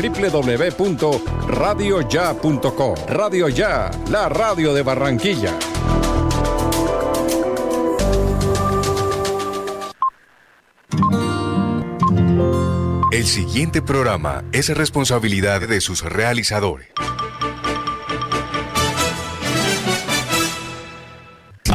www.radioya.com. Radio Ya, la radio de Barranquilla. El siguiente programa es responsabilidad de sus realizadores.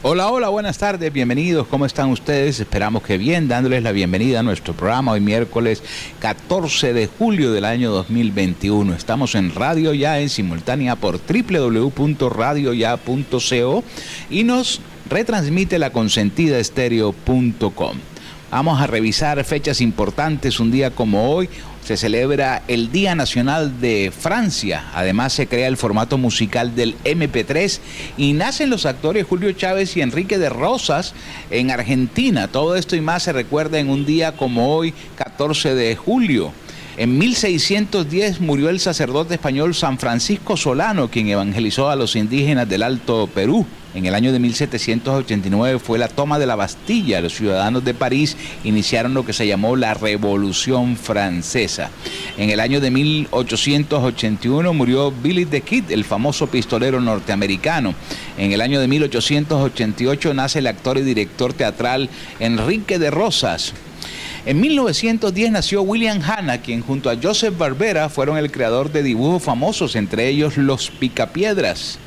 Hola, hola, buenas tardes, bienvenidos, ¿cómo están ustedes? Esperamos que bien, dándoles la bienvenida a nuestro programa hoy miércoles 14 de julio del año 2021. Estamos en Radio Ya en simultánea por www.radioya.co y nos retransmite la consentida. Vamos a revisar fechas importantes un día como hoy se celebra el Día Nacional de Francia. Además se crea el formato musical del MP3 y nacen los actores Julio Chávez y Enrique de Rosas en Argentina. Todo esto y más se recuerda en un día como hoy, 14 de julio. En 1610 murió el sacerdote español San Francisco Solano, quien evangelizó a los indígenas del Alto Perú. En el año de 1789 fue la toma de la Bastilla. Los ciudadanos de París iniciaron lo que se llamó la Revolución Francesa. En el año de 1881 murió Billy the Kid, el famoso pistolero norteamericano. En el año de 1888 nace el actor y director teatral Enrique de Rosas. En 1910 nació William Hanna, quien junto a Joseph Barbera fueron el creador de dibujos famosos, entre ellos Los Picapiedras.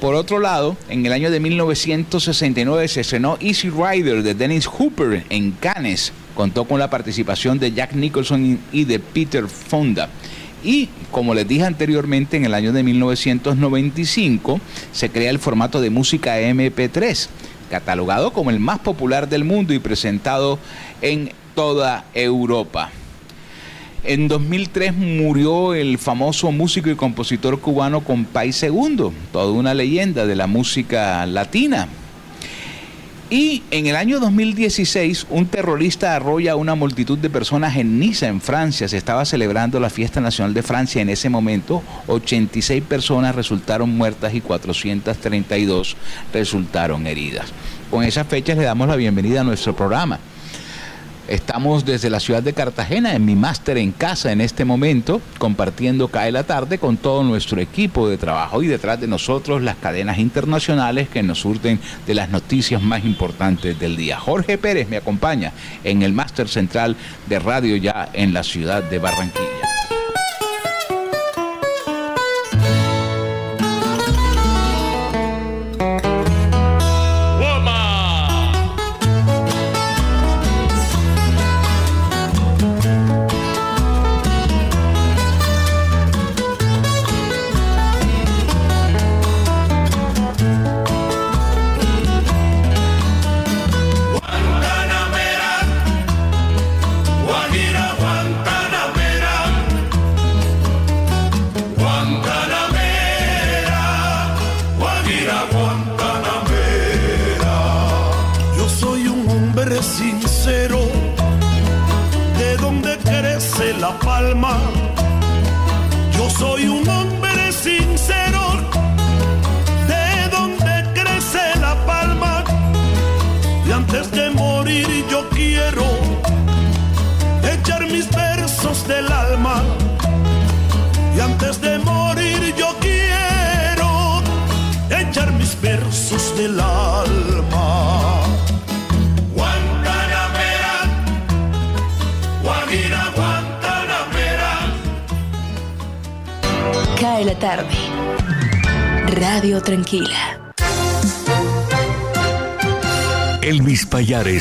Por otro lado, en el año de 1969 se estrenó Easy Rider de Dennis Hooper en Cannes. Contó con la participación de Jack Nicholson y de Peter Fonda. Y como les dije anteriormente, en el año de 1995 se crea el formato de música MP3 catalogado como el más popular del mundo y presentado en toda Europa. En 2003 murió el famoso músico y compositor cubano Compay Segundo, toda una leyenda de la música latina. Y en el año 2016, un terrorista arrolla a una multitud de personas en Niza, en Francia. Se estaba celebrando la fiesta nacional de Francia. En ese momento, 86 personas resultaron muertas y 432 resultaron heridas. Con esas fechas le damos la bienvenida a nuestro programa. Estamos desde la ciudad de Cartagena en mi máster en casa en este momento, compartiendo Cae la tarde con todo nuestro equipo de trabajo y detrás de nosotros las cadenas internacionales que nos surten de las noticias más importantes del día. Jorge Pérez me acompaña en el máster central de Radio Ya en la ciudad de Barranquilla.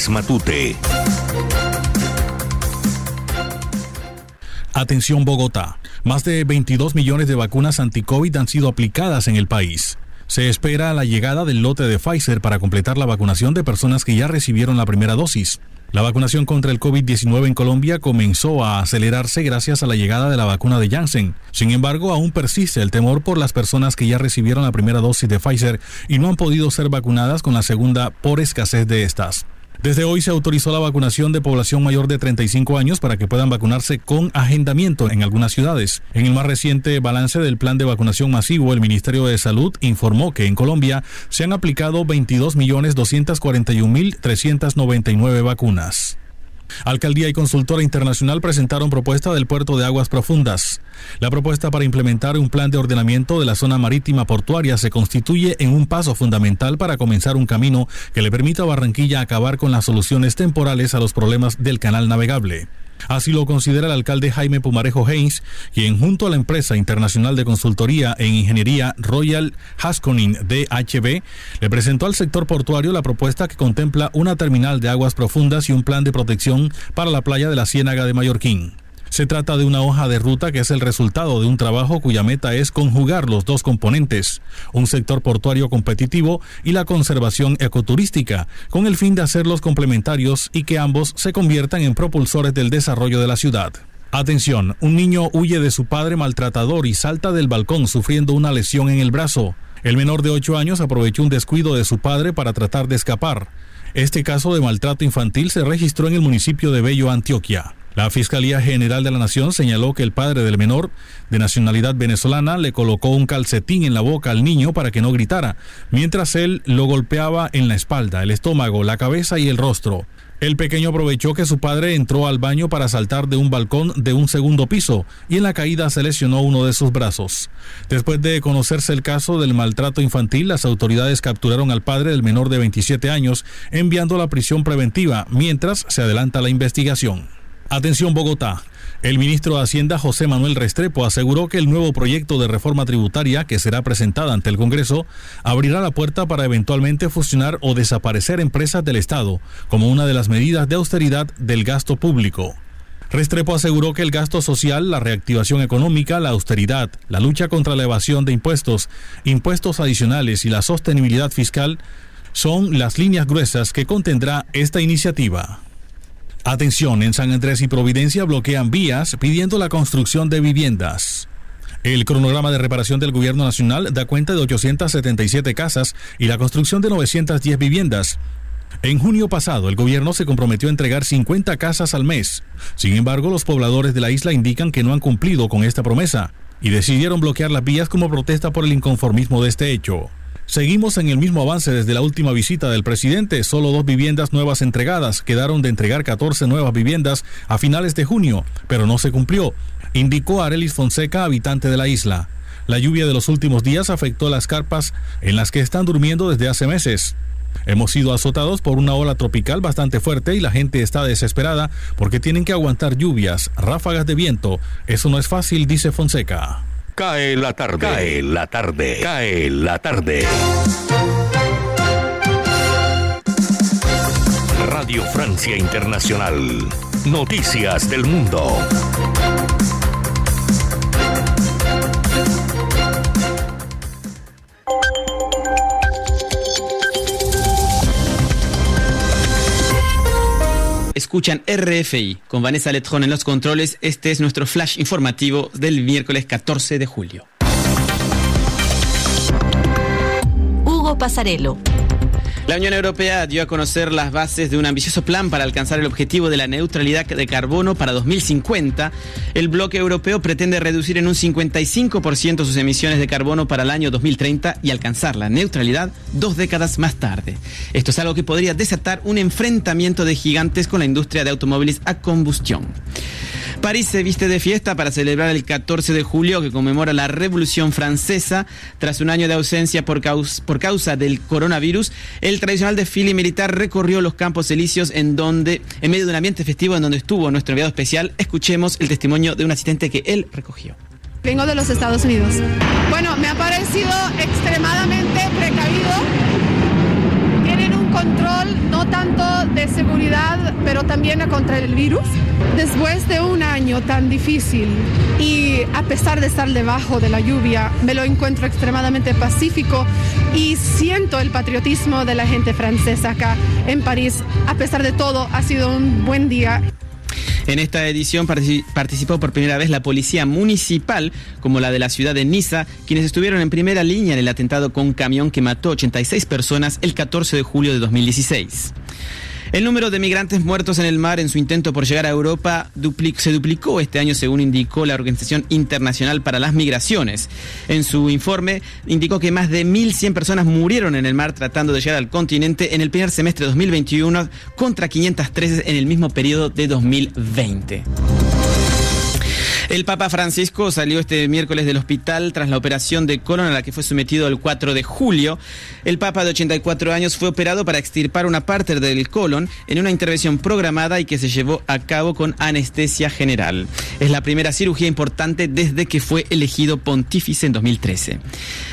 Matute. Atención Bogotá. Más de 22 millones de vacunas anti-COVID han sido aplicadas en el país. Se espera la llegada del lote de Pfizer para completar la vacunación de personas que ya recibieron la primera dosis. La vacunación contra el COVID-19 en Colombia comenzó a acelerarse gracias a la llegada de la vacuna de Janssen. Sin embargo, aún persiste el temor por las personas que ya recibieron la primera dosis de Pfizer y no han podido ser vacunadas con la segunda por escasez de estas. Desde hoy se autorizó la vacunación de población mayor de 35 años para que puedan vacunarse con agendamiento en algunas ciudades. En el más reciente balance del plan de vacunación masivo, el Ministerio de Salud informó que en Colombia se han aplicado 22.241.399 vacunas. Alcaldía y Consultora Internacional presentaron propuesta del puerto de aguas profundas. La propuesta para implementar un plan de ordenamiento de la zona marítima portuaria se constituye en un paso fundamental para comenzar un camino que le permita a Barranquilla acabar con las soluciones temporales a los problemas del canal navegable. Así lo considera el alcalde Jaime Pumarejo Haynes, quien junto a la empresa internacional de consultoría en ingeniería Royal Haskoning DHB le presentó al sector portuario la propuesta que contempla una terminal de aguas profundas y un plan de protección para la playa de la Ciénaga de Mallorquín. Se trata de una hoja de ruta que es el resultado de un trabajo cuya meta es conjugar los dos componentes, un sector portuario competitivo y la conservación ecoturística, con el fin de hacerlos complementarios y que ambos se conviertan en propulsores del desarrollo de la ciudad. Atención, un niño huye de su padre maltratador y salta del balcón sufriendo una lesión en el brazo. El menor de 8 años aprovechó un descuido de su padre para tratar de escapar. Este caso de maltrato infantil se registró en el municipio de Bello, Antioquia. La Fiscalía General de la Nación señaló que el padre del menor, de nacionalidad venezolana, le colocó un calcetín en la boca al niño para que no gritara, mientras él lo golpeaba en la espalda, el estómago, la cabeza y el rostro. El pequeño aprovechó que su padre entró al baño para saltar de un balcón de un segundo piso y en la caída se lesionó uno de sus brazos. Después de conocerse el caso del maltrato infantil, las autoridades capturaron al padre del menor de 27 años, enviando a prisión preventiva, mientras se adelanta la investigación. Atención Bogotá. El ministro de Hacienda José Manuel Restrepo aseguró que el nuevo proyecto de reforma tributaria que será presentada ante el Congreso abrirá la puerta para eventualmente fusionar o desaparecer empresas del Estado como una de las medidas de austeridad del gasto público. Restrepo aseguró que el gasto social, la reactivación económica, la austeridad, la lucha contra la evasión de impuestos, impuestos adicionales y la sostenibilidad fiscal son las líneas gruesas que contendrá esta iniciativa. Atención, en San Andrés y Providencia bloquean vías pidiendo la construcción de viviendas. El cronograma de reparación del Gobierno Nacional da cuenta de 877 casas y la construcción de 910 viviendas. En junio pasado, el gobierno se comprometió a entregar 50 casas al mes. Sin embargo, los pobladores de la isla indican que no han cumplido con esta promesa y decidieron bloquear las vías como protesta por el inconformismo de este hecho. Seguimos en el mismo avance desde la última visita del presidente. Solo dos viviendas nuevas entregadas. Quedaron de entregar 14 nuevas viviendas a finales de junio, pero no se cumplió, indicó Arelis Fonseca, habitante de la isla. La lluvia de los últimos días afectó las carpas en las que están durmiendo desde hace meses. Hemos sido azotados por una ola tropical bastante fuerte y la gente está desesperada porque tienen que aguantar lluvias, ráfagas de viento. Eso no es fácil, dice Fonseca. Cae la tarde. Cae la tarde. Cae la tarde. Radio Francia Internacional. Noticias del Mundo. Escuchan RFI con Vanessa Letrón en los controles. Este es nuestro flash informativo del miércoles 14 de julio. Hugo Pasarelo. La Unión Europea dio a conocer las bases de un ambicioso plan para alcanzar el objetivo de la neutralidad de carbono para 2050. El bloque europeo pretende reducir en un 55% sus emisiones de carbono para el año 2030 y alcanzar la neutralidad dos décadas más tarde. Esto es algo que podría desatar un enfrentamiento de gigantes con la industria de automóviles a combustión. París se viste de fiesta para celebrar el 14 de julio que conmemora la Revolución Francesa. Tras un año de ausencia por causa, del coronavirus, el tradicional desfile militar recorrió los campos elíseos en donde, en medio de un ambiente festivo en donde estuvo nuestro enviado especial, escuchemos el testimonio de un asistente que él recogió. Vengo de los Estados Unidos. Bueno, me ha parecido extremadamente precavido. Control no tanto de seguridad, pero también contra el virus. Después de un año tan difícil y a pesar de estar debajo de la lluvia, me lo encuentro extremadamente pacífico y siento el patriotismo de la gente francesa acá en París. A pesar de todo, ha sido un buen día. En esta edición participó por primera vez la policía municipal, como la de la ciudad de Niza, quienes estuvieron en primera línea en el atentado con un camión que mató 86 personas el 14 de julio de 2016. El número de migrantes muertos en el mar en su intento por llegar a Europa se duplicó este año según indicó la Organización Internacional para las Migraciones. En su informe indicó que más de 1.100 personas murieron en el mar tratando de llegar al continente en el primer semestre de 2021 contra 513 en el mismo periodo de 2020. El Papa Francisco salió este miércoles del hospital tras la operación de colon a la que fue sometido el 4 de julio. El Papa de 84 años fue operado para extirpar una parte del colon en una intervención programada y que se llevó a cabo con anestesia general. Es la primera cirugía importante desde que fue elegido pontífice en 2013.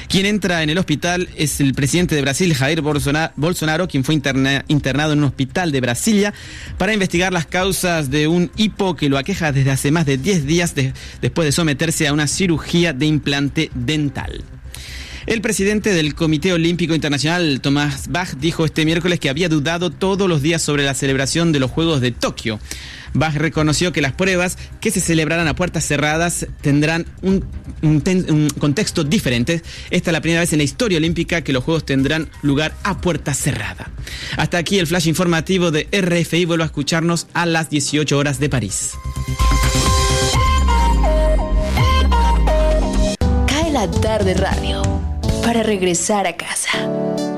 Quien entra en el hospital es el presidente de Brasil, Jair Bolsonaro, quien fue internado en un hospital de Brasilia para investigar las causas de un hipo que lo aqueja desde hace más de 10 días después de someterse a una cirugía de implante dental. El presidente del Comité Olímpico Internacional, Tomás Bach, dijo este miércoles que había dudado todos los días sobre la celebración de los Juegos de Tokio. Bach reconoció que las pruebas que se celebrarán a puertas cerradas tendrán un, contexto diferente. Esta es la primera vez en la historia olímpica que los Juegos tendrán lugar a puerta cerrada. Hasta aquí el flash informativo de RFI. Vuelvo a escucharnos a las 18 horas de París. Cae la tarde radio para regresar a casa.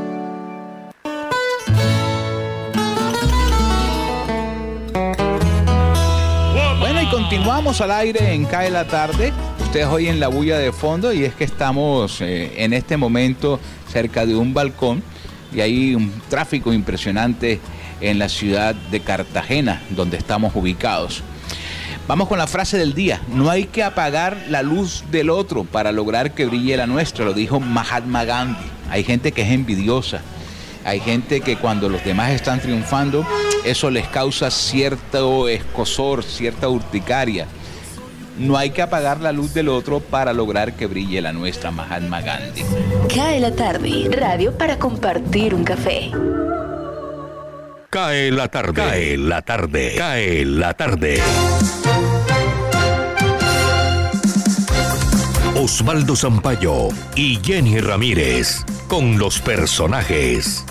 Continuamos al aire en Cae la tarde. Ustedes oyen la bulla de fondo y es que estamos eh, en este momento cerca de un balcón y hay un tráfico impresionante en la ciudad de Cartagena, donde estamos ubicados. Vamos con la frase del día. No hay que apagar la luz del otro para lograr que brille la nuestra, lo dijo Mahatma Gandhi. Hay gente que es envidiosa. Hay gente que cuando los demás están triunfando, eso les causa cierto escosor, cierta urticaria. No hay que apagar la luz del otro para lograr que brille la nuestra, Mahatma Gandhi. Cae la tarde, radio para compartir un café. Cae la tarde. Cae la tarde. Cae la tarde. Osvaldo Zampayo y Jenny Ramírez con los personajes.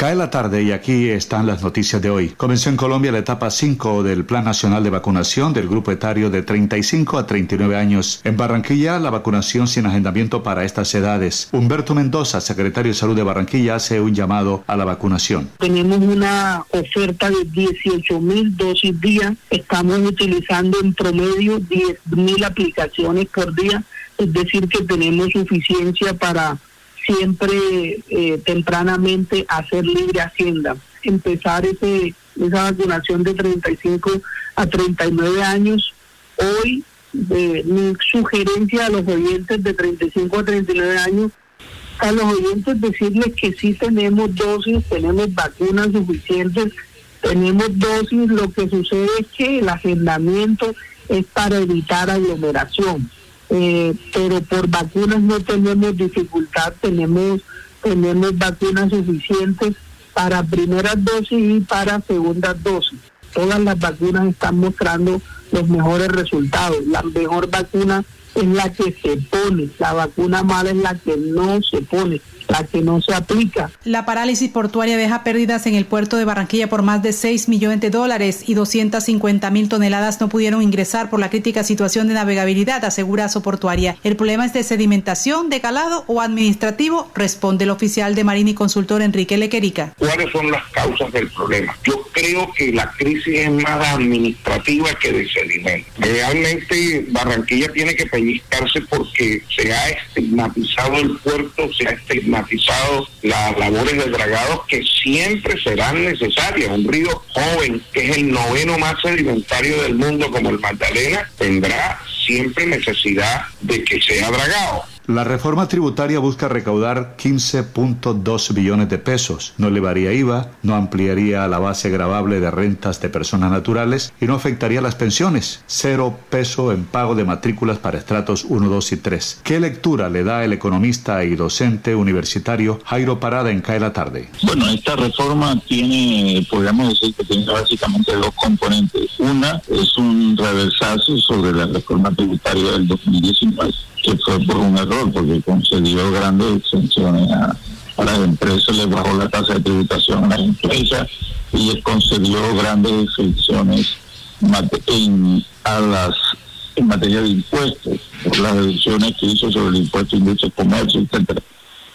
Cae la tarde y aquí están las noticias de hoy. Comenzó en Colombia la etapa 5 del Plan Nacional de Vacunación del grupo etario de 35 a 39 años. En Barranquilla, la vacunación sin agendamiento para estas edades. Humberto Mendoza, secretario de Salud de Barranquilla, hace un llamado a la vacunación. Tenemos una oferta de 18 mil dosis día. Estamos utilizando en promedio 10 mil aplicaciones por día. Es decir, que tenemos suficiencia para siempre eh, tempranamente hacer libre hacienda, empezar ese, esa vacunación de 35 a 39 años. Hoy mi sugerencia a los oyentes de 35 a 39 años, a los oyentes decirles que sí tenemos dosis, tenemos vacunas suficientes, tenemos dosis, lo que sucede es que el agendamiento es para evitar aglomeración eh, pero por vacunas no tenemos dificultad, tenemos, tenemos vacunas suficientes para primeras dosis y para segundas dosis. Todas las vacunas están mostrando los mejores resultados. La mejor vacuna es la que se pone, la vacuna mala es la que no se pone. La que no se aplica. La parálisis portuaria deja pérdidas en el puerto de Barranquilla por más de 6 millones de dólares y 250 mil toneladas no pudieron ingresar por la crítica situación de navegabilidad, asegura Soportuaria. El problema es de sedimentación, de calado o administrativo, responde el oficial de Marina y consultor Enrique Lequerica. ¿Cuáles son las causas del problema? Yo creo que la crisis es más administrativa que de sedimento. Realmente Barranquilla tiene que pellizcarse porque se ha estigmatizado el puerto, se ha estigmatizado las labores de dragados que siempre serán necesarias. Un río joven, que es el noveno más sedimentario del mundo como el Magdalena, tendrá siempre necesidad de que sea dragado. La reforma tributaria busca recaudar 15.2 billones de pesos, no elevaría IVA, no ampliaría la base gravable de rentas de personas naturales y no afectaría las pensiones. Cero peso en pago de matrículas para estratos 1, 2 y 3. ¿Qué lectura le da el economista y docente universitario Jairo Parada en CAE la tarde? Bueno, esta reforma tiene, podríamos decir que tiene básicamente dos componentes. Una es un reversazo sobre la reforma tributaria del 2019 que fue por un porque concedió grandes exenciones a, las empresas, le bajó la tasa de tributación a las empresas y concedió grandes exenciones en, a las en materia de impuestos, por las reducciones que hizo sobre el impuesto de comercio, etcétera.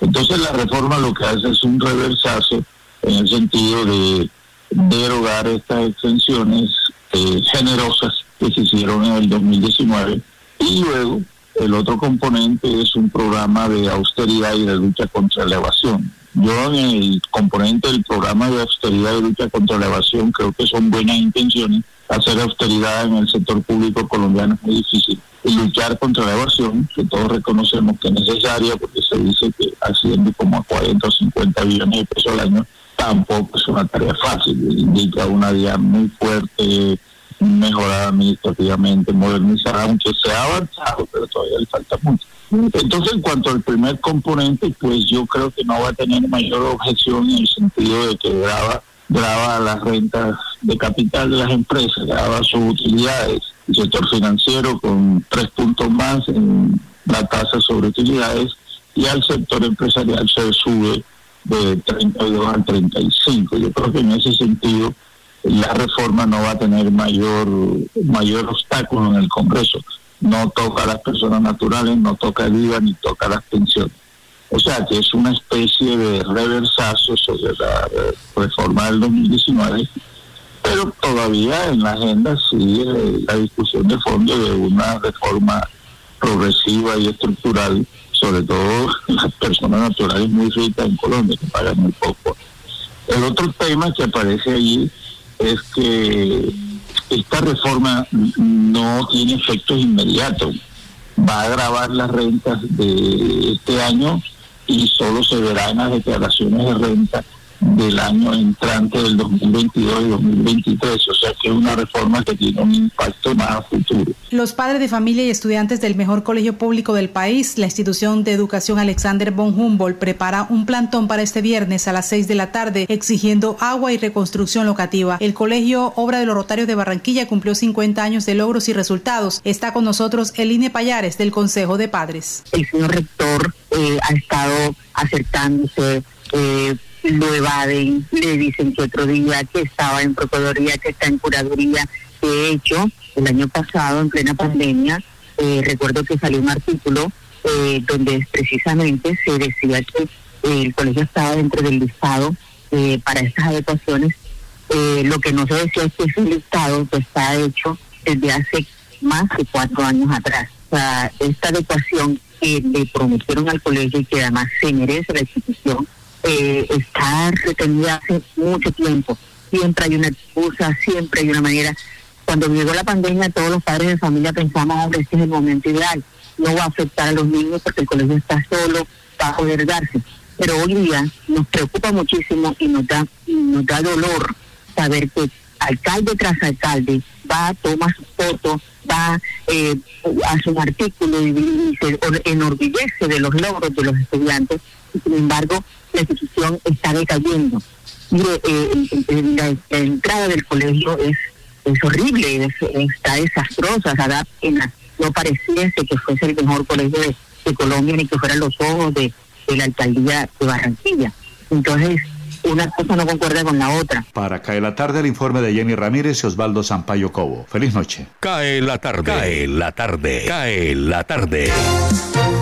Entonces la reforma lo que hace es un reversazo en el sentido de derogar estas exenciones eh, generosas que se hicieron en el 2019 y luego el otro componente es un programa de austeridad y de lucha contra la evasión. Yo en el componente del programa de austeridad y lucha contra la evasión creo que son buenas intenciones. Hacer austeridad en el sector público colombiano es muy difícil. Y luchar contra la evasión, que todos reconocemos que es necesaria, porque se dice que asciende como a 40 o 50 billones de pesos al año, tampoco es una tarea fácil. Indica una vía muy fuerte mejorar administrativamente, modernizar, aunque se ha avanzado, pero todavía le falta mucho. Entonces, en cuanto al primer componente, pues yo creo que no va a tener mayor objeción en el sentido de que graba, graba las rentas de capital de las empresas, graba sus utilidades. El sector financiero con tres puntos más en la tasa sobre utilidades y al sector empresarial se sube de 32 al 35. Yo creo que en ese sentido la reforma no va a tener mayor, mayor obstáculo en el Congreso. No toca a las personas naturales, no toca el IVA ni toca las pensiones. O sea que es una especie de reversazo sobre la reforma del 2019, pero todavía en la agenda sigue la discusión de fondo de una reforma progresiva y estructural, sobre todo las personas naturales muy ricas en Colombia, que pagan muy poco. El otro tema que aparece allí es que esta reforma no tiene efectos inmediatos. Va a agravar las rentas de este año y solo se verá en las declaraciones de renta del año entrante del 2022 y 2023, o sea que es una reforma que tiene un impacto más a futuro. Los padres de familia y estudiantes del mejor colegio público del país, la institución de educación Alexander von Humboldt, prepara un plantón para este viernes a las 6 de la tarde exigiendo agua y reconstrucción locativa. El colegio Obra de los Rotarios de Barranquilla cumplió 50 años de logros y resultados. Está con nosotros Eline Payares del Consejo de Padres. El señor rector eh, ha estado acercándose eh, lo evaden, le dicen que otro día que estaba en Procuraduría, que está en Curaduría. De hecho, el año pasado, en plena pandemia, eh, recuerdo que salió un artículo eh, donde precisamente se decía que eh, el colegio estaba dentro del listado para estas adecuaciones. lo que no se decía es que ese listado está hecho desde hace más de cuatro años atrás. O sea, esta adecuación que le prometieron al colegio y que además se merece la institución, eh, está retenida hace mucho tiempo. Siempre hay una excusa, siempre hay una manera. Cuando llegó la pandemia, todos los padres de familia pensamos, hombre, este es el momento ideal. No va a afectar a los niños porque el colegio está solo, va a poder darse. Pero hoy día nos preocupa muchísimo y nos da, nos da dolor saber que alcalde tras alcalde va, toma su foto, va, eh, hace un artículo y, se enorgullece de los logros de los estudiantes. Sin embargo, la institución está decayendo. Mire, eh, la, entrada del colegio es, es horrible, está desastrosa, no pareciese que fuese el mejor colegio de, Colombia ni que fueran los ojos de, de la alcaldía de Barranquilla. Entonces, una cosa no concuerda con la otra. Para caer la tarde, el informe de Jenny Ramírez y Osvaldo Sampaio Cobo. Feliz noche. Cae la tarde. Cae la tarde. Cae la tarde. La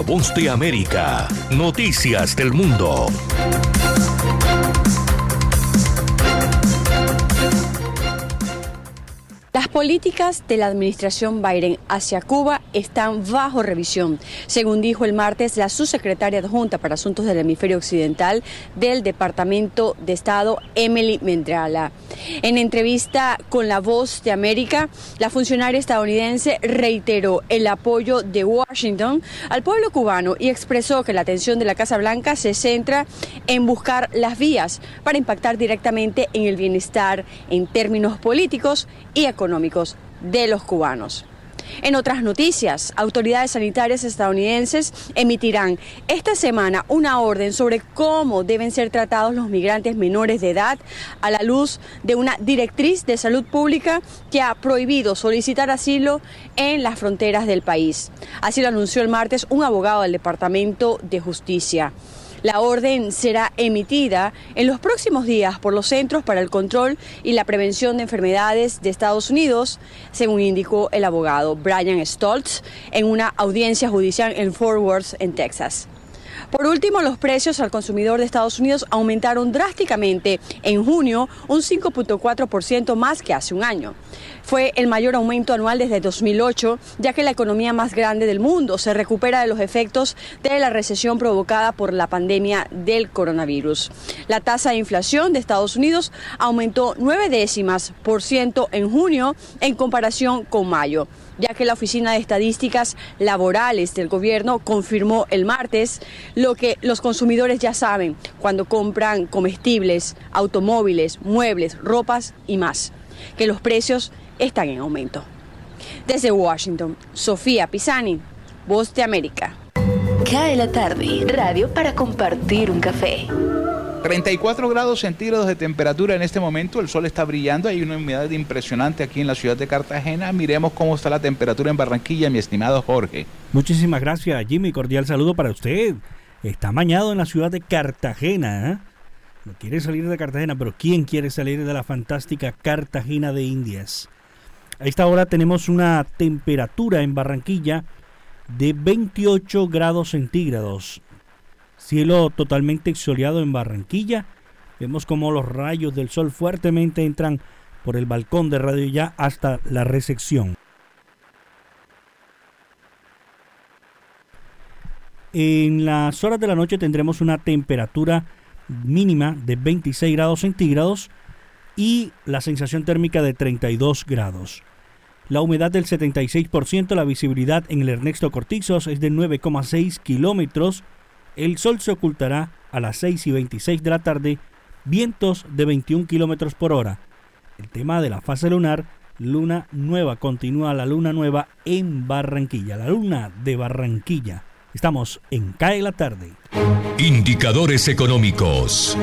voz de América. Noticias del mundo. Las políticas de la administración Biden hacia Cuba están bajo revisión, según dijo el martes la subsecretaria adjunta para Asuntos del Hemisferio Occidental del Departamento de Estado, Emily Mendrala. En entrevista con La Voz de América, la funcionaria estadounidense reiteró el apoyo de Washington al pueblo cubano y expresó que la atención de la Casa Blanca se centra en buscar las vías para impactar directamente en el bienestar en términos políticos y económicos económicos de los cubanos. En otras noticias, autoridades sanitarias estadounidenses emitirán esta semana una orden sobre cómo deben ser tratados los migrantes menores de edad a la luz de una directriz de salud pública que ha prohibido solicitar asilo en las fronteras del país. Así lo anunció el martes un abogado del Departamento de Justicia. La orden será emitida en los próximos días por los Centros para el Control y la Prevención de Enfermedades de Estados Unidos, según indicó el abogado Brian Stoltz en una audiencia judicial en Fort Worth, en Texas. Por último, los precios al consumidor de Estados Unidos aumentaron drásticamente en junio, un 5.4% más que hace un año. Fue el mayor aumento anual desde 2008, ya que la economía más grande del mundo se recupera de los efectos de la recesión provocada por la pandemia del coronavirus. La tasa de inflación de Estados Unidos aumentó nueve décimas por ciento en junio en comparación con mayo ya que la Oficina de Estadísticas Laborales del Gobierno confirmó el martes lo que los consumidores ya saben cuando compran comestibles, automóviles, muebles, ropas y más, que los precios están en aumento. Desde Washington, Sofía Pisani, Voz de América. Cae la tarde, radio para compartir un café. 34 grados centígrados de temperatura en este momento, el sol está brillando, hay una humedad impresionante aquí en la ciudad de Cartagena. Miremos cómo está la temperatura en Barranquilla, mi estimado Jorge. Muchísimas gracias, Jimmy. Cordial saludo para usted. Está mañado en la ciudad de Cartagena. ¿eh? No quiere salir de Cartagena, pero ¿quién quiere salir de la fantástica Cartagena de Indias? A esta hora tenemos una temperatura en Barranquilla de 28 grados centígrados. Cielo totalmente exoliado en Barranquilla. Vemos como los rayos del sol fuertemente entran por el balcón de Radio Ya hasta la recepción. En las horas de la noche tendremos una temperatura mínima de 26 grados centígrados y la sensación térmica de 32 grados. La humedad del 76%, la visibilidad en el Ernesto Cortizos es de 9,6 kilómetros el sol se ocultará a las 6 y 26 de la tarde, vientos de 21 kilómetros por hora. El tema de la fase lunar, luna nueva, continúa la luna nueva en Barranquilla, la luna de Barranquilla. Estamos en CAE la tarde. Indicadores económicos.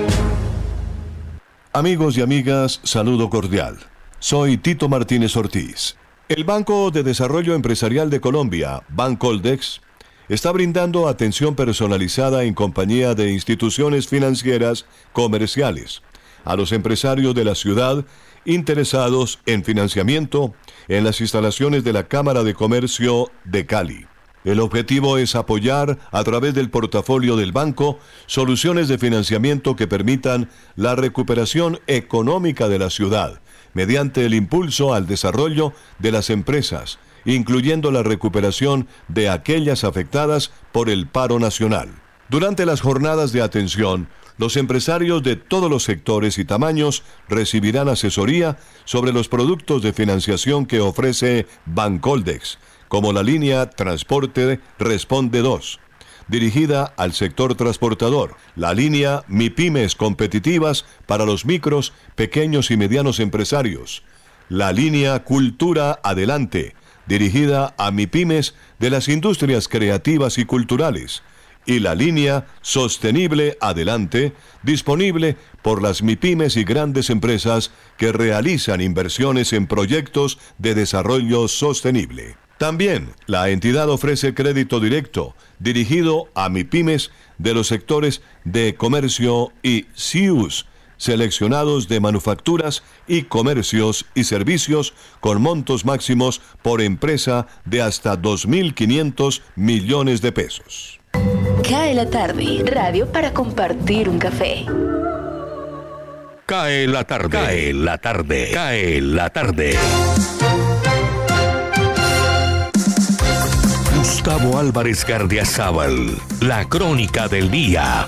Amigos y amigas, saludo cordial. Soy Tito Martínez Ortiz. El Banco de Desarrollo Empresarial de Colombia, Bancoldex, está brindando atención personalizada en compañía de instituciones financieras comerciales a los empresarios de la ciudad interesados en financiamiento en las instalaciones de la Cámara de Comercio de Cali. El objetivo es apoyar a través del portafolio del banco soluciones de financiamiento que permitan la recuperación económica de la ciudad mediante el impulso al desarrollo de las empresas, incluyendo la recuperación de aquellas afectadas por el paro nacional. Durante las jornadas de atención, los empresarios de todos los sectores y tamaños recibirán asesoría sobre los productos de financiación que ofrece Bancoldex, como la línea Transporte Responde 2, dirigida al sector transportador, la línea MIPIMES competitivas para los micros, pequeños y medianos empresarios, la línea Cultura Adelante, dirigida a MIPIMES de las industrias creativas y culturales, y la línea Sostenible Adelante, disponible por las MIPIMES y grandes empresas que realizan inversiones en proyectos de desarrollo sostenible. También la entidad ofrece crédito directo dirigido a MIPIMES de los sectores de comercio y CIUS, seleccionados de manufacturas y comercios y servicios con montos máximos por empresa de hasta 2.500 millones de pesos. Cae la tarde, radio para compartir un café. Cae la tarde. Cae la tarde. Cae la tarde. Gustavo Álvarez Gardiazabal, la crónica del día.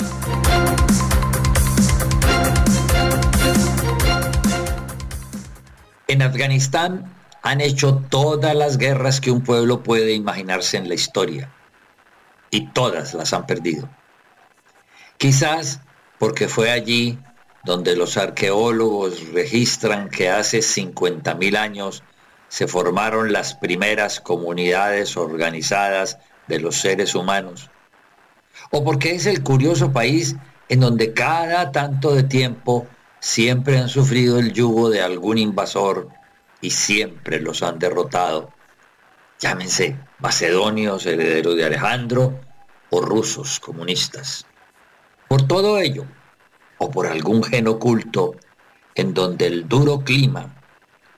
En Afganistán han hecho todas las guerras que un pueblo puede imaginarse en la historia y todas las han perdido. Quizás porque fue allí donde los arqueólogos registran que hace 50.000 años se formaron las primeras comunidades organizadas de los seres humanos. O porque es el curioso país en donde cada tanto de tiempo siempre han sufrido el yugo de algún invasor y siempre los han derrotado. Llámense macedonios, herederos de Alejandro, o rusos comunistas. Por todo ello, o por algún gen oculto en donde el duro clima,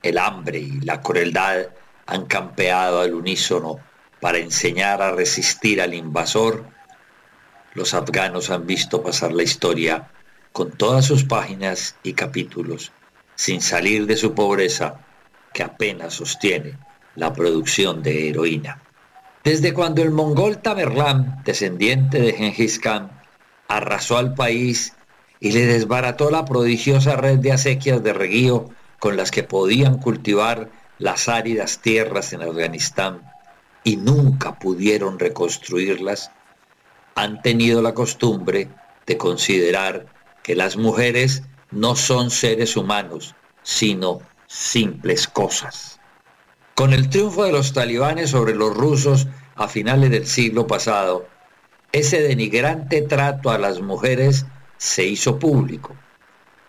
el hambre y la crueldad han campeado al unísono para enseñar a resistir al invasor, los afganos han visto pasar la historia con todas sus páginas y capítulos, sin salir de su pobreza que apenas sostiene la producción de heroína. Desde cuando el mongol Tamerlán, descendiente de Genghis Khan, arrasó al país y le desbarató la prodigiosa red de acequias de reguío con las que podían cultivar las áridas tierras en Afganistán y nunca pudieron reconstruirlas, han tenido la costumbre de considerar que las mujeres no son seres humanos, sino simples cosas. Con el triunfo de los talibanes sobre los rusos a finales del siglo pasado, ese denigrante trato a las mujeres se hizo público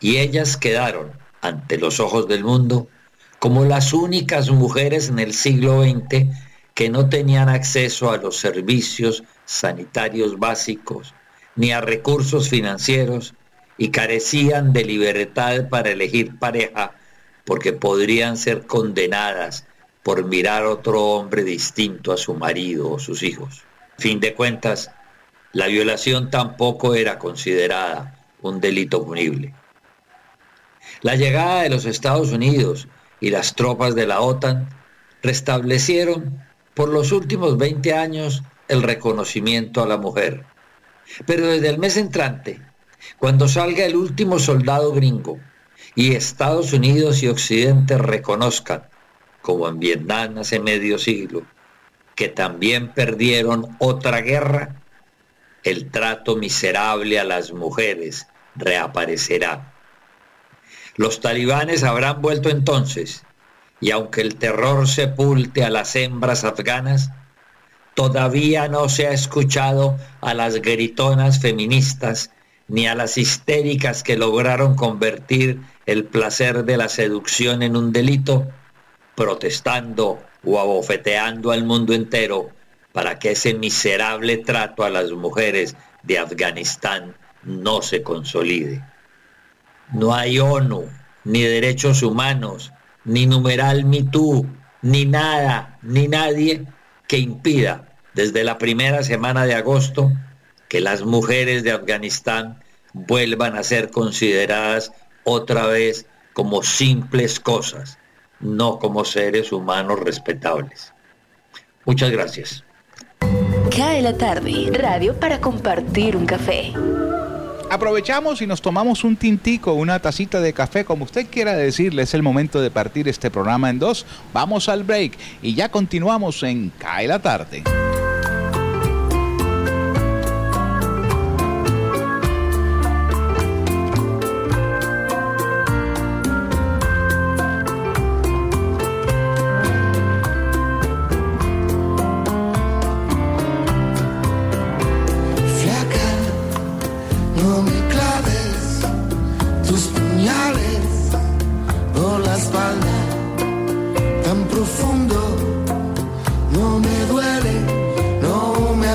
y ellas quedaron ante los ojos del mundo como las únicas mujeres en el siglo XX que no tenían acceso a los servicios sanitarios básicos ni a recursos financieros y carecían de libertad para elegir pareja porque podrían ser condenadas por mirar otro hombre distinto a su marido o sus hijos. Fin de cuentas, la violación tampoco era considerada un delito punible. La llegada de los Estados Unidos y las tropas de la OTAN restablecieron por los últimos 20 años el reconocimiento a la mujer. Pero desde el mes entrante, cuando salga el último soldado gringo y Estados Unidos y Occidente reconozcan como en Vietnam hace medio siglo, que también perdieron otra guerra, el trato miserable a las mujeres reaparecerá. Los talibanes habrán vuelto entonces, y aunque el terror sepulte a las hembras afganas, todavía no se ha escuchado a las gritonas feministas ni a las histéricas que lograron convertir el placer de la seducción en un delito protestando o abofeteando al mundo entero para que ese miserable trato a las mujeres de Afganistán no se consolide. No hay ONU, ni derechos humanos, ni numeral MeToo, ni nada, ni nadie que impida desde la primera semana de agosto que las mujeres de Afganistán vuelvan a ser consideradas otra vez como simples cosas, no como seres humanos respetables. Muchas gracias. Tarde, radio para compartir un café. Aprovechamos y nos tomamos un tintico, una tacita de café, como usted quiera decirle, es el momento de partir este programa en dos. Vamos al break y ya continuamos en Cae la tarde.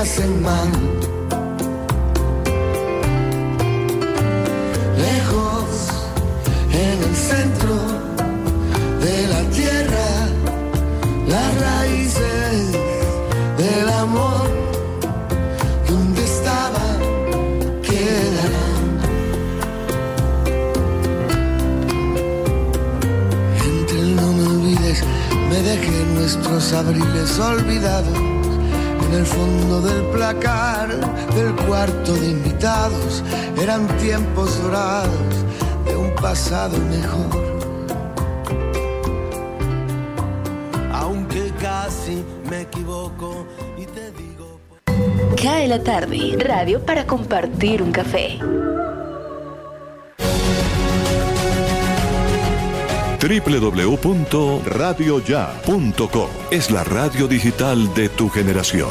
sẽ mang fondo del placar del cuarto de invitados. Eran tiempos dorados de un pasado mejor. Aunque casi me equivoco y te digo... Cae la tarde, radio para compartir un café. www.radioya.com es la radio digital de tu generación.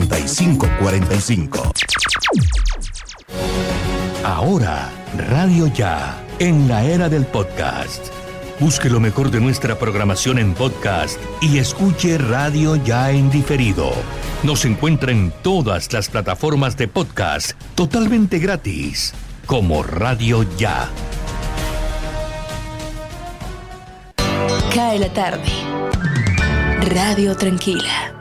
315-545-3545. Ahora, Radio Ya, en la era del podcast. Busque lo mejor de nuestra programación en podcast y escuche Radio Ya en diferido. Nos encuentra en todas las plataformas de podcast totalmente gratis, como Radio Ya. Cae la tarde. Radio Tranquila.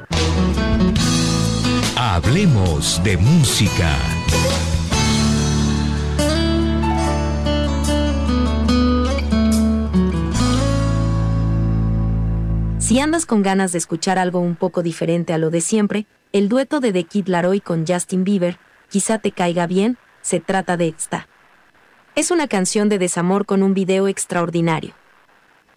Hablemos de música. Si andas con ganas de escuchar algo un poco diferente a lo de siempre, el dueto de The Kid Laroi con Justin Bieber, quizá te caiga bien, se trata de Esta. Es una canción de desamor con un video extraordinario.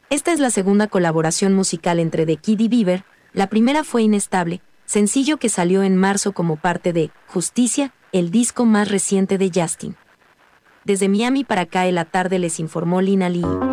Esta es la segunda colaboración musical entre The Kid y Bieber, la primera fue Inestable, sencillo que salió en marzo como parte de Justicia, el disco más reciente de Justin. Desde Miami para acá la tarde les informó Lina Lee.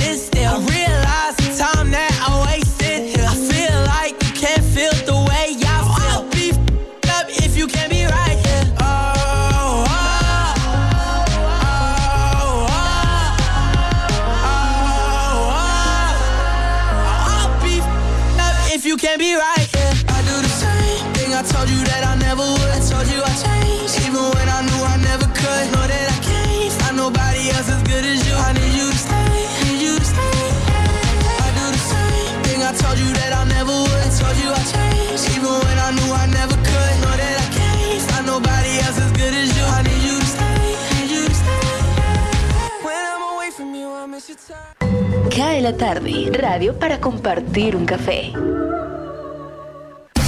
Cae la tarde. Radio para compartir un café.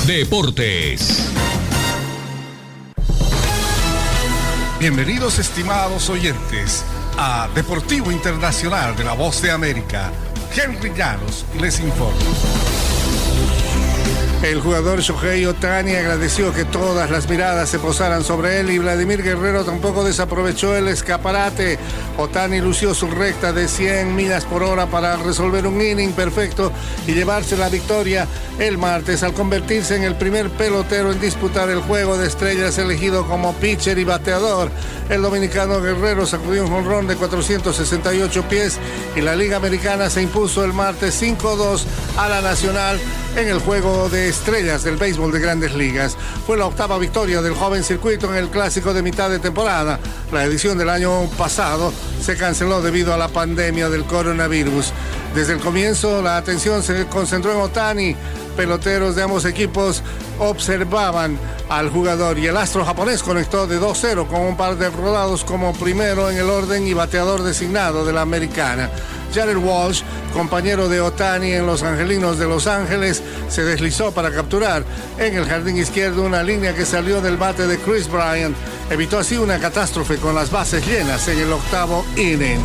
Deportes. Bienvenidos estimados oyentes a Deportivo Internacional de la Voz de América, Henry Llanos les informa. El jugador Shohei Otani agradeció que todas las miradas se posaran sobre él y Vladimir Guerrero tampoco desaprovechó el escaparate. Otani lució su recta de 100 millas por hora para resolver un inning perfecto y llevarse la victoria el martes al convertirse en el primer pelotero en disputar el juego de estrellas elegido como pitcher y bateador. El dominicano Guerrero sacudió un jonrón de 468 pies y la Liga Americana se impuso el martes 5-2 a la Nacional en el juego de estrellas del béisbol de grandes ligas. Fue la octava victoria del joven circuito en el clásico de mitad de temporada. La edición del año pasado se canceló debido a la pandemia del coronavirus. Desde el comienzo la atención se concentró en Otani. Peloteros de ambos equipos observaban al jugador y el astro japonés conectó de 2-0 con un par de rodados como primero en el orden y bateador designado de la americana. Jared Walsh, compañero de Otani en Los Angelinos de Los Ángeles, se deslizó para capturar en el jardín izquierdo una línea que salió del bate de Chris Bryant. Evitó así una catástrofe con las bases llenas en el octavo inning.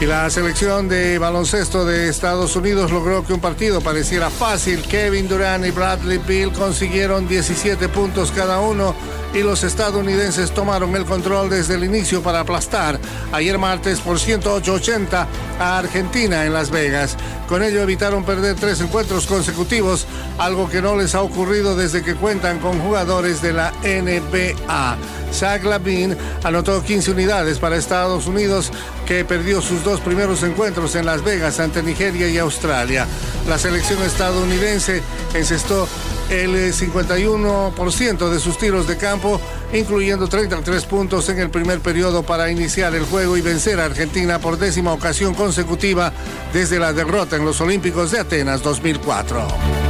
Y la selección de baloncesto de Estados Unidos logró que un partido pareciera fácil. Kevin Durant y Bradley Bill consiguieron 17 puntos cada uno y los estadounidenses tomaron el control desde el inicio para aplastar ayer martes por 108-80 a Argentina en Las Vegas. Con ello evitaron perder tres encuentros consecutivos, algo que no les ha ocurrido desde que cuentan con jugadores de la NBA. Zach Lavin anotó 15 unidades para Estados Unidos, que perdió sus dos primeros encuentros en Las Vegas ante Nigeria y Australia. La selección estadounidense encestó el 51% de sus tiros de campo, incluyendo 33 puntos en el primer periodo para iniciar el juego y vencer a Argentina por décima ocasión consecutiva desde la derrota en los Olímpicos de Atenas 2004.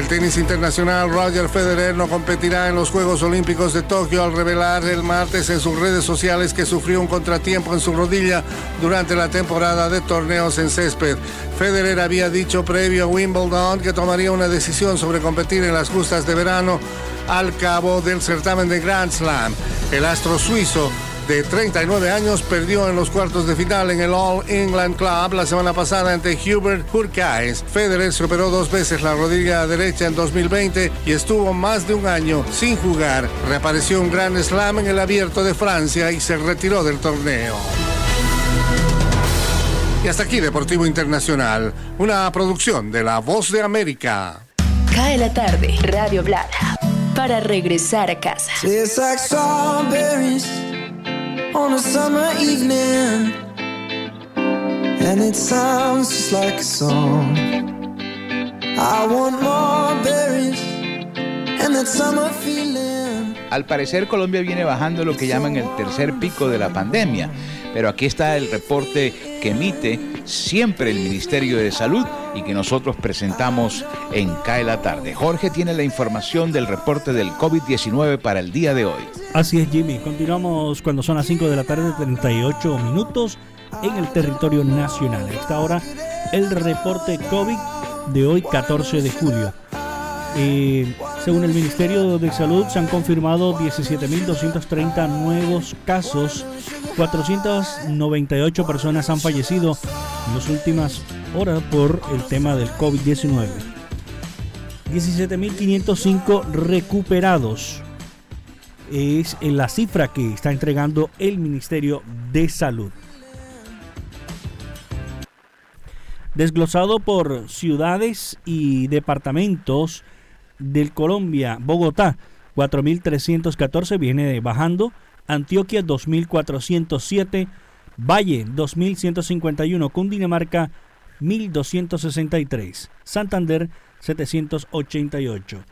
El tenis internacional, Roger Federer no competirá en los Juegos Olímpicos de Tokio al revelar el martes en sus redes sociales que sufrió un contratiempo en su rodilla durante la temporada de torneos en césped. Federer había dicho previo a Wimbledon que tomaría una decisión sobre competir en las justas de verano al cabo del certamen de Grand Slam. El astro suizo de 39 años perdió en los cuartos de final en el All England Club la semana pasada ante Hubert Hurkacz. Federer se operó dos veces la rodilla derecha en 2020 y estuvo más de un año sin jugar. Reapareció un Grand Slam en el Abierto de Francia y se retiró del torneo. Y hasta aquí Deportivo Internacional, una producción de La Voz de América. Cae la tarde, Radio Blada, para regresar a casa. On a summer evening, and it sounds just like a song. I want more berries and that summer feeling. Al parecer Colombia viene bajando lo que llaman el tercer pico de la pandemia, pero aquí está el reporte que emite siempre el Ministerio de Salud y que nosotros presentamos en CAE la tarde. Jorge tiene la información del reporte del COVID-19 para el día de hoy. Así es, Jimmy. Continuamos cuando son las 5 de la tarde, 38 minutos en el territorio nacional. A esta hora, el reporte COVID de hoy, 14 de julio. Según el Ministerio de Salud, se han confirmado 17.230 nuevos casos. 498 personas han fallecido en las últimas horas por el tema del COVID-19. 17.505 recuperados es la cifra que está entregando el Ministerio de Salud. Desglosado por ciudades y departamentos del Colombia, Bogotá 4.314 viene bajando, Antioquia 2.407, Valle 2.151, Cundinamarca 1.263, Santander 788.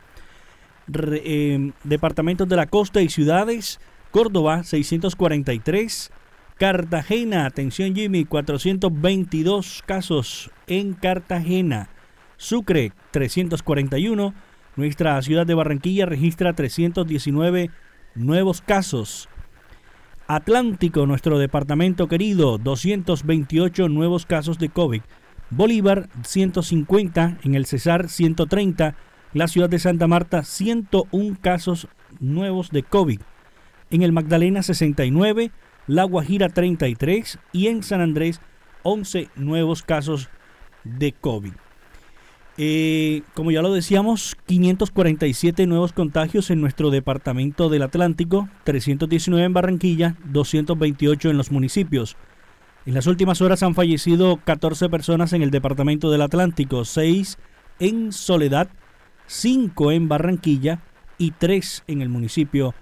Re- eh, departamentos de la costa y ciudades, Córdoba 643, Cartagena, atención Jimmy, 422 casos en Cartagena, Sucre 341, nuestra ciudad de Barranquilla registra 319 nuevos casos. Atlántico, nuestro departamento querido, 228 nuevos casos de COVID. Bolívar, 150, en el Cesar, 130, la ciudad de Santa Marta, 101 casos nuevos de COVID. En el Magdalena, 69, La Guajira 33 y en San Andrés 11 nuevos casos de COVID. Eh, como ya lo decíamos, 547 nuevos contagios en nuestro departamento del Atlántico, 319 en Barranquilla, 228 en los municipios. En las últimas horas han fallecido 14 personas en el departamento del Atlántico, 6 en Soledad, 5 en Barranquilla y 3 en el municipio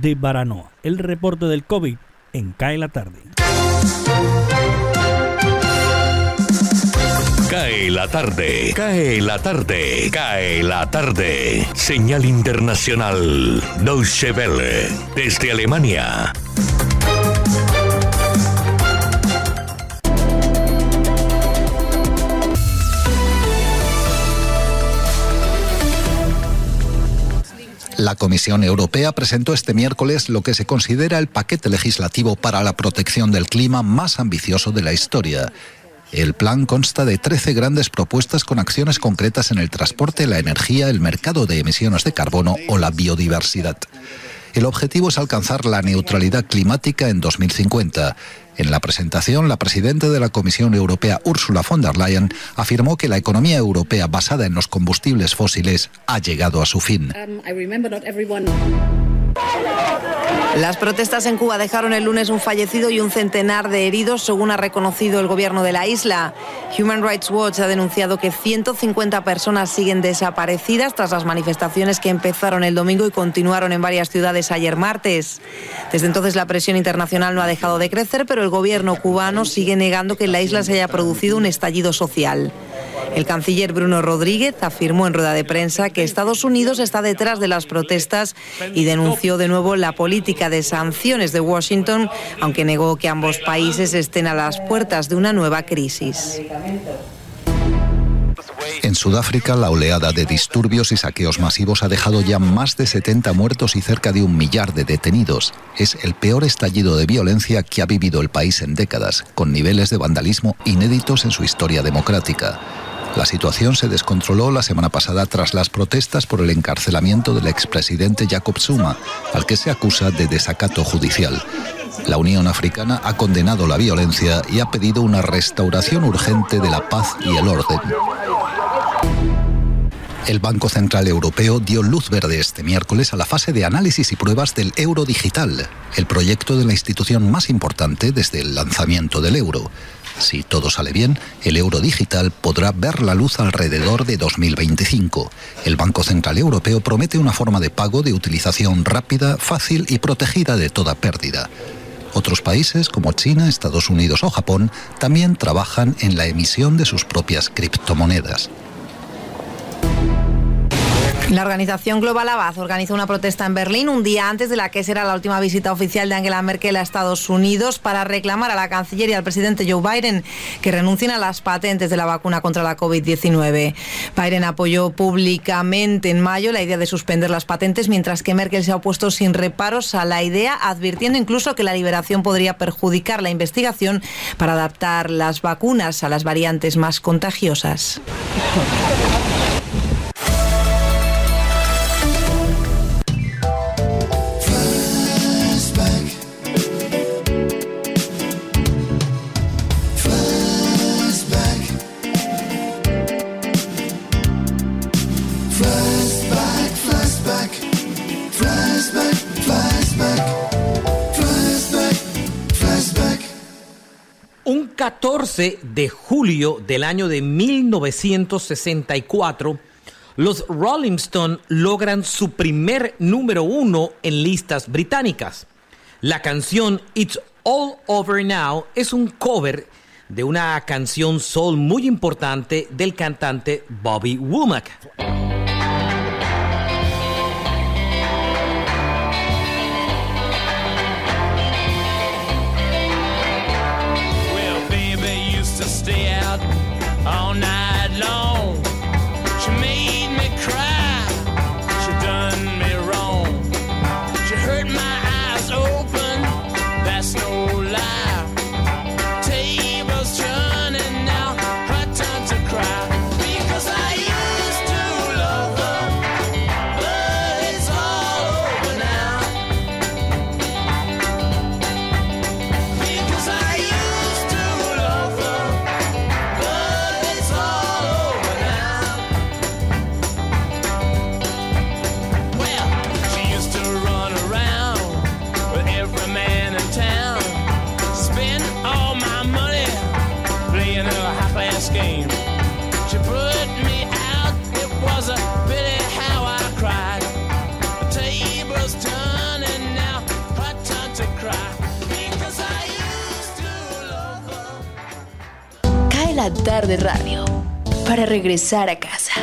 de Baranoa. El reporte del COVID en CAE la tarde. Cae la tarde, cae la tarde, cae la tarde. Señal internacional, Deutsche Welle, desde Alemania. La Comisión Europea presentó este miércoles lo que se considera el paquete legislativo para la protección del clima más ambicioso de la historia. El plan consta de 13 grandes propuestas con acciones concretas en el transporte, la energía, el mercado de emisiones de carbono o la biodiversidad. El objetivo es alcanzar la neutralidad climática en 2050. En la presentación, la presidenta de la Comisión Europea, Ursula von der Leyen, afirmó que la economía europea basada en los combustibles fósiles ha llegado a su fin. Las protestas en Cuba dejaron el lunes un fallecido y un centenar de heridos, según ha reconocido el gobierno de la isla. Human Rights Watch ha denunciado que 150 personas siguen desaparecidas tras las manifestaciones que empezaron el domingo y continuaron en varias ciudades ayer martes. Desde entonces la presión internacional no ha dejado de crecer, pero el gobierno cubano sigue negando que en la isla se haya producido un estallido social. El canciller Bruno Rodríguez afirmó en rueda de prensa que Estados Unidos está detrás de las protestas y denunció de nuevo la política de sanciones de Washington, aunque negó que ambos países estén a las puertas de una nueva crisis. En Sudáfrica, la oleada de disturbios y saqueos masivos ha dejado ya más de 70 muertos y cerca de un millar de detenidos. Es el peor estallido de violencia que ha vivido el país en décadas, con niveles de vandalismo inéditos en su historia democrática. La situación se descontroló la semana pasada tras las protestas por el encarcelamiento del expresidente Jacob Zuma, al que se acusa de desacato judicial. La Unión Africana ha condenado la violencia y ha pedido una restauración urgente de la paz y el orden. El Banco Central Europeo dio luz verde este miércoles a la fase de análisis y pruebas del euro digital, el proyecto de la institución más importante desde el lanzamiento del euro. Si todo sale bien, el euro digital podrá ver la luz alrededor de 2025. El Banco Central Europeo promete una forma de pago de utilización rápida, fácil y protegida de toda pérdida. Otros países como China, Estados Unidos o Japón también trabajan en la emisión de sus propias criptomonedas. La organización Global Abad organizó una protesta en Berlín un día antes de la que será la última visita oficial de Angela Merkel a Estados Unidos para reclamar a la canciller y al presidente Joe Biden que renuncien a las patentes de la vacuna contra la COVID-19. Biden apoyó públicamente en mayo la idea de suspender las patentes, mientras que Merkel se ha opuesto sin reparos a la idea, advirtiendo incluso que la liberación podría perjudicar la investigación para adaptar las vacunas a las variantes más contagiosas. 14 de julio del año de 1964, los Rolling Stones logran su primer número uno en listas británicas. La canción It's All Over Now es un cover de una canción soul muy importante del cantante Bobby Womack. Regresar a casa.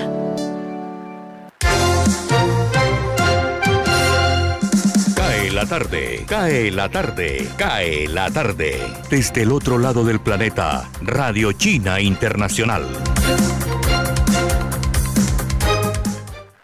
Cae la tarde, cae la tarde, cae la tarde. Desde el otro lado del planeta, Radio China Internacional.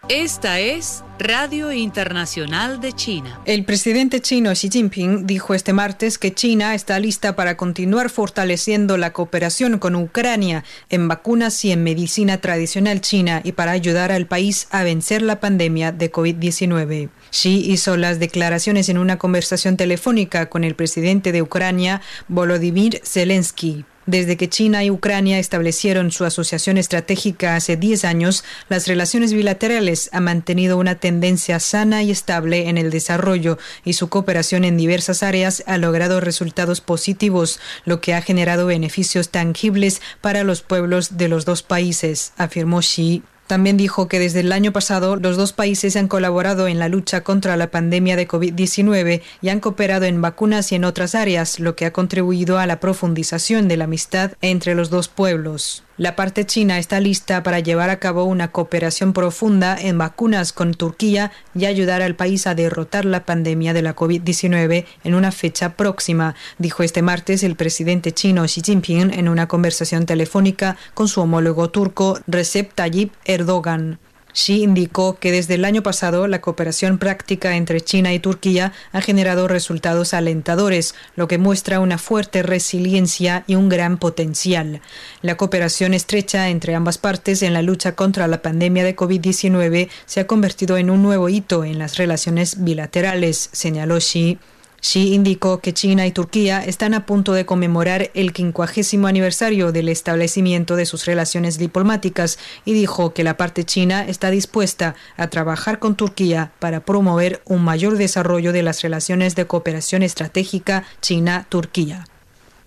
Esta es Radio Internacional de China. El presidente chino Xi Jinping dijo este martes que China está lista para continuar fortaleciendo la cooperación con Ucrania en vacunas y en medicina tradicional china y para ayudar al país a vencer la pandemia de COVID-19. Xi hizo las declaraciones en una conversación telefónica con el presidente de Ucrania, Volodymyr Zelensky. Desde que China y Ucrania establecieron su asociación estratégica hace 10 años, las relaciones bilaterales han mantenido una tendencia sana y estable en el desarrollo y su cooperación en diversas áreas ha logrado resultados positivos, lo que ha generado beneficios tangibles para los pueblos de los dos países, afirmó Xi. También dijo que desde el año pasado los dos países han colaborado en la lucha contra la pandemia de COVID-19 y han cooperado en vacunas y en otras áreas, lo que ha contribuido a la profundización de la amistad entre los dos pueblos. La parte china está lista para llevar a cabo una cooperación profunda en vacunas con Turquía y ayudar al país a derrotar la pandemia de la COVID-19 en una fecha próxima, dijo este martes el presidente chino Xi Jinping en una conversación telefónica con su homólogo turco Recep Tayyip Erdogan. Xi indicó que desde el año pasado la cooperación práctica entre China y Turquía ha generado resultados alentadores, lo que muestra una fuerte resiliencia y un gran potencial. La cooperación estrecha entre ambas partes en la lucha contra la pandemia de COVID-19 se ha convertido en un nuevo hito en las relaciones bilaterales, señaló Xi. Xi indicó que China y Turquía están a punto de conmemorar el quincuagésimo aniversario del establecimiento de sus relaciones diplomáticas y dijo que la parte china está dispuesta a trabajar con Turquía para promover un mayor desarrollo de las relaciones de cooperación estratégica China-Turquía.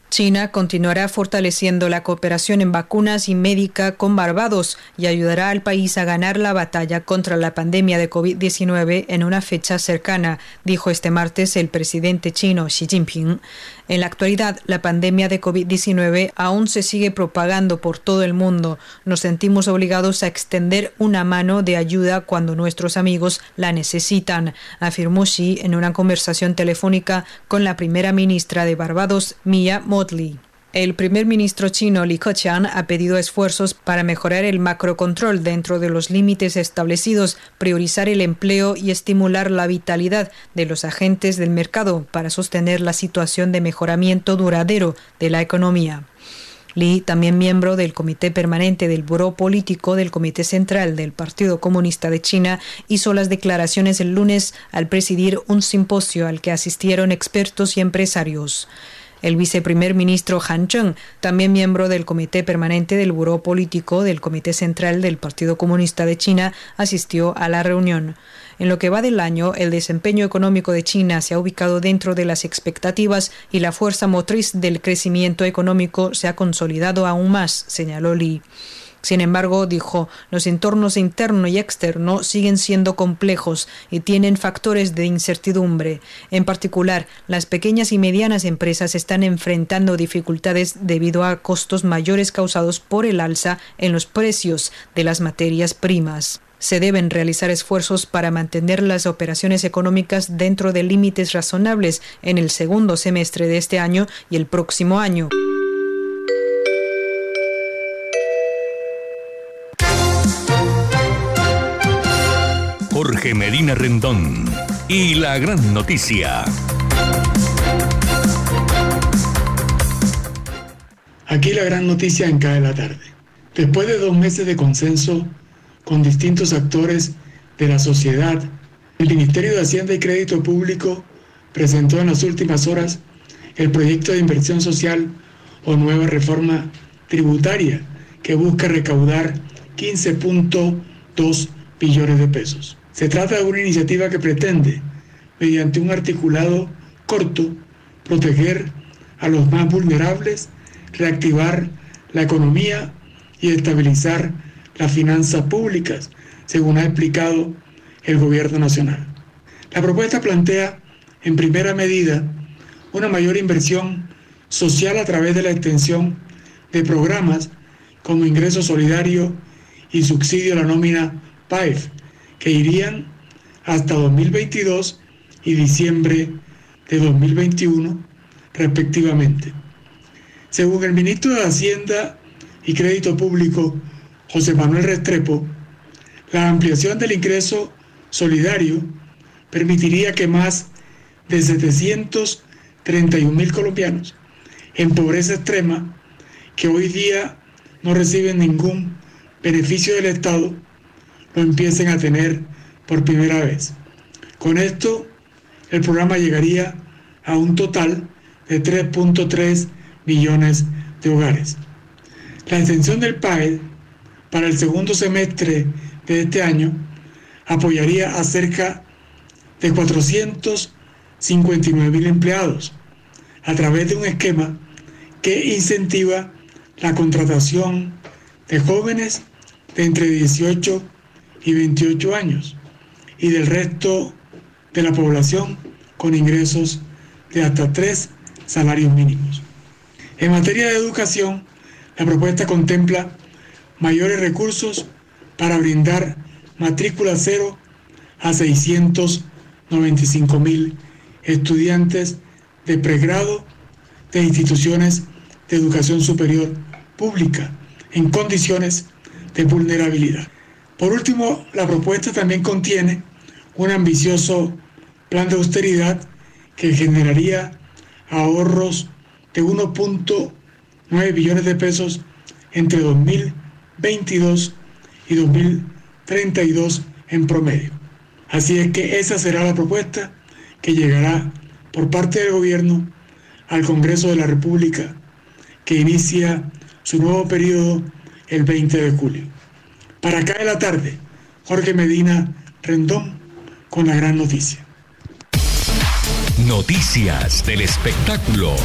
China continuará fortaleciendo la cooperación en vacunas y médica con Barbados y ayudará al país a ganar la batalla contra la pandemia de COVID-19 en una fecha cercana, dijo este martes el presidente chino Xi Jinping. En la actualidad, la pandemia de COVID-19 aún se sigue propagando por todo el mundo. Nos sentimos obligados a extender una mano de ayuda cuando nuestros amigos la necesitan, afirmó Xi en una conversación telefónica con la primera ministra de Barbados, Mia Motley. El primer ministro chino Li Keqiang ha pedido esfuerzos para mejorar el macrocontrol dentro de los límites establecidos, priorizar el empleo y estimular la vitalidad de los agentes del mercado para sostener la situación de mejoramiento duradero de la economía. Li, también miembro del Comité Permanente del Buró Político del Comité Central del Partido Comunista de China, hizo las declaraciones el lunes al presidir un simposio al que asistieron expertos y empresarios. El viceprimer ministro Han Zheng, también miembro del Comité Permanente del Buró Político del Comité Central del Partido Comunista de China, asistió a la reunión. En lo que va del año, el desempeño económico de China se ha ubicado dentro de las expectativas y la fuerza motriz del crecimiento económico se ha consolidado aún más, señaló Li. Sin embargo, dijo, los entornos interno y externo siguen siendo complejos y tienen factores de incertidumbre. En particular, las pequeñas y medianas empresas están enfrentando dificultades debido a costos mayores causados por el alza en los precios de las materias primas. Se deben realizar esfuerzos para mantener las operaciones económicas dentro de límites razonables en el segundo semestre de este año y el próximo año. Medina Rendón y la gran noticia. Aquí la gran noticia en CAE la tarde. Después de dos meses de consenso con distintos actores de la sociedad, el Ministerio de Hacienda y Crédito Público presentó en las últimas horas el proyecto de inversión social o nueva reforma tributaria que busca recaudar 15.2 billones de pesos. Se trata de una iniciativa que pretende, mediante un articulado corto, proteger a los más vulnerables, reactivar la economía y estabilizar las finanzas públicas, según ha explicado el Gobierno Nacional. La propuesta plantea, en primera medida, una mayor inversión social a través de la extensión de programas como ingreso solidario y subsidio a la nómina PAEF, que irían hasta 2022 y diciembre de 2021 respectivamente. Según el ministro de Hacienda y Crédito Público, José Manuel Restrepo, la ampliación del ingreso solidario permitiría que más de 731 mil colombianos en pobreza extrema que hoy día no reciben ningún beneficio del Estado lo empiecen a tener por primera vez. Con esto, el programa llegaría a un total de 3.3 millones de hogares. La extensión del PAE para el segundo semestre de este año apoyaría a cerca de 459 mil empleados a través de un esquema que incentiva la contratación de jóvenes de entre 18 y 28 años y del resto de la población con ingresos de hasta tres salarios mínimos. En materia de educación, la propuesta contempla mayores recursos para brindar matrícula cero a 695 mil estudiantes de pregrado de instituciones de educación superior pública en condiciones de vulnerabilidad. Por último, la propuesta también contiene un ambicioso plan de austeridad que generaría ahorros de 1.9 billones de pesos entre 2022 y 2032 en promedio. Así es que esa será la propuesta que llegará por parte del gobierno al Congreso de la República que inicia su nuevo periodo el 20 de julio. Para acá de la tarde, Jorge Medina Rendón con la gran noticia. Noticias del espectáculo.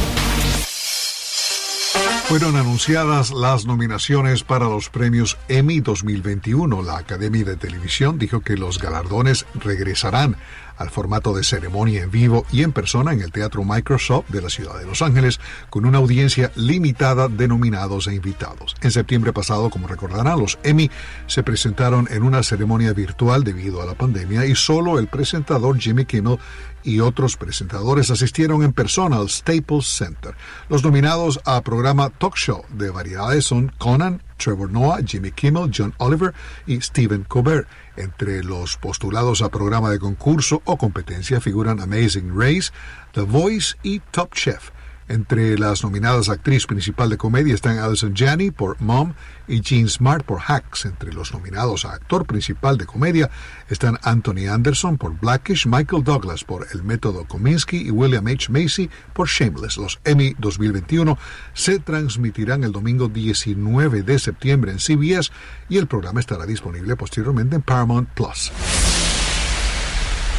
Fueron anunciadas las nominaciones para los premios Emmy 2021. La Academia de Televisión dijo que los galardones regresarán al formato de ceremonia en vivo y en persona en el Teatro Microsoft de la ciudad de Los Ángeles, con una audiencia limitada de nominados e invitados. En septiembre pasado, como recordarán, los Emmy se presentaron en una ceremonia virtual debido a la pandemia y solo el presentador Jimmy Kimmel y otros presentadores asistieron en persona al Staples Center. Los nominados a programa Talk Show de variedades son Conan, Trevor Noah, Jimmy Kimmel, John Oliver y Stephen Colbert. Entre los postulados a programa de concurso o competencia figuran Amazing Race, The Voice y Top Chef. Entre las nominadas actriz principal de comedia están Alison Janney por Mom y Jean Smart por Hacks. Entre los nominados a actor principal de comedia están Anthony Anderson por Blackish, Michael Douglas por El Método Kominsky y William H. Macy por Shameless. Los Emmy 2021 se transmitirán el domingo 19 de septiembre en CBS y el programa estará disponible posteriormente en Paramount Plus.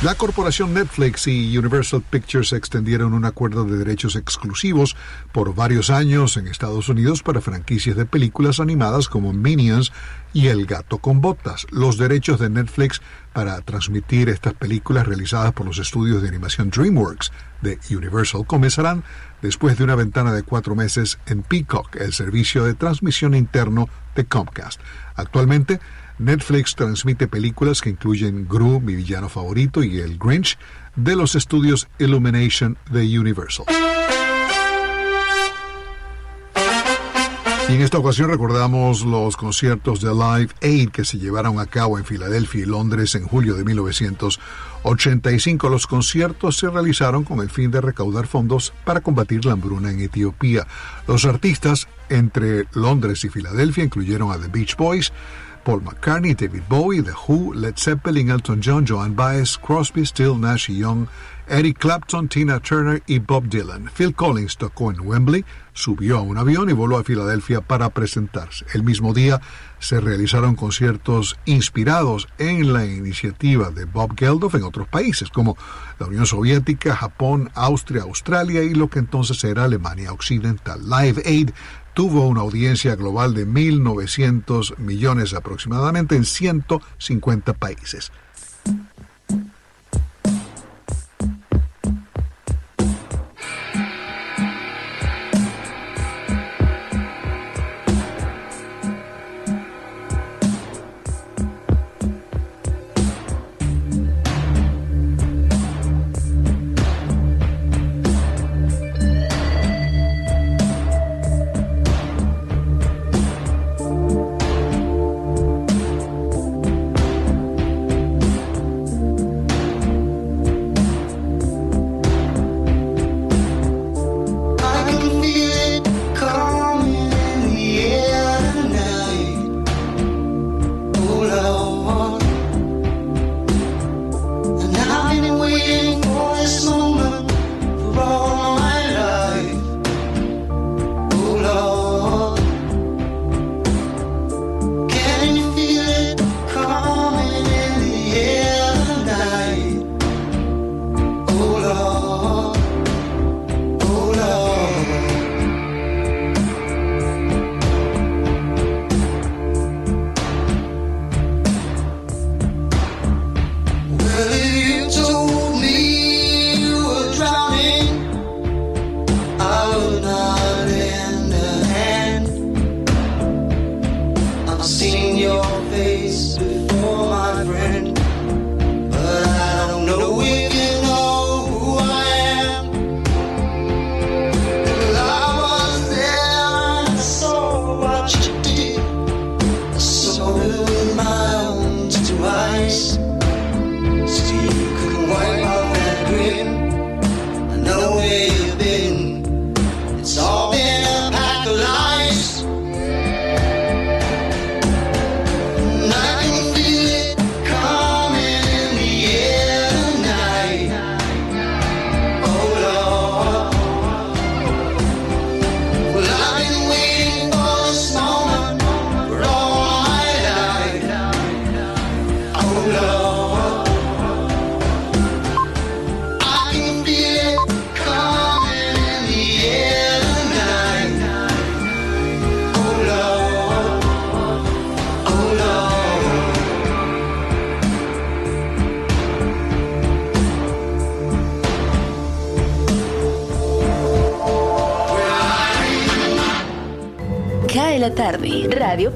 La corporación Netflix y Universal Pictures extendieron un acuerdo de derechos exclusivos por varios años en Estados Unidos para franquicias de películas animadas como Minions y El gato con botas. Los derechos de Netflix para transmitir estas películas realizadas por los estudios de animación DreamWorks de Universal comenzarán después de una ventana de cuatro meses en Peacock, el servicio de transmisión interno de Comcast. Actualmente, Netflix transmite películas que incluyen Gru, mi villano favorito, y El Grinch, de los estudios Illumination de Universal. En esta ocasión recordamos los conciertos de Live Aid que se llevaron a cabo en Filadelfia y Londres en julio de 1985. Los conciertos se realizaron con el fin de recaudar fondos para combatir la hambruna en Etiopía. Los artistas entre Londres y Filadelfia incluyeron a The Beach Boys, Paul McCartney, David Bowie, The Who, Led Zeppelin, Elton John, Joan Baez, Crosby, Still, Nash y Young, Eric Clapton, Tina Turner y Bob Dylan. Phil Collins tocó en Wembley, subió a un avión y voló a Filadelfia para presentarse. El mismo día se realizaron conciertos inspirados en la iniciativa de Bob Geldof en otros países como la Unión Soviética, Japón, Austria, Australia y lo que entonces era Alemania Occidental. Live Aid tuvo una audiencia global de 1.900 millones aproximadamente en 150 países.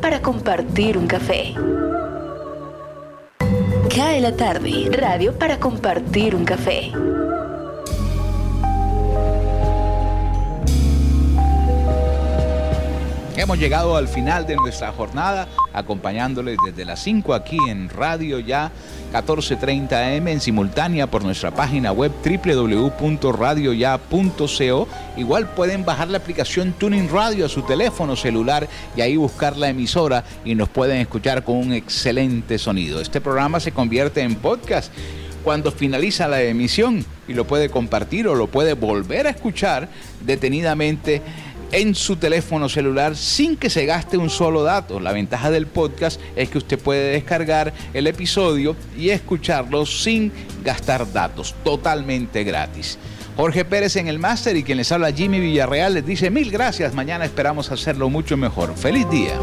Para compartir un café. Cae la tarde, radio para compartir un café. Hemos llegado al final de nuestra jornada, acompañándoles desde las 5 aquí en Radio Ya 14:30 am en simultánea por nuestra página web www.radioya.co. Igual pueden bajar la aplicación Tuning Radio a su teléfono celular y ahí buscar la emisora y nos pueden escuchar con un excelente sonido. Este programa se convierte en podcast cuando finaliza la emisión y lo puede compartir o lo puede volver a escuchar detenidamente en su teléfono celular sin que se gaste un solo dato. La ventaja del podcast es que usted puede descargar el episodio y escucharlo sin gastar datos, totalmente gratis. Jorge Pérez en el máster y quien les habla Jimmy Villarreal les dice mil gracias. Mañana esperamos hacerlo mucho mejor. Feliz día.